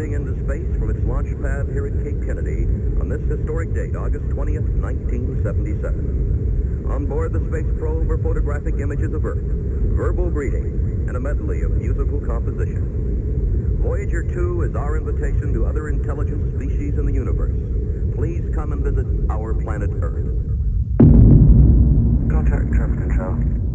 rocketing into space from its launch pad here at Cape Kennedy on this historic date, August 20th, 1977. On board the space probe are photographic images of Earth, verbal greetings, and a medley of musical composition. Voyager 2 is our invitation to other intelligent species in the universe. Please come and visit our planet Earth. Contact traffic control.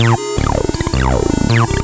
Música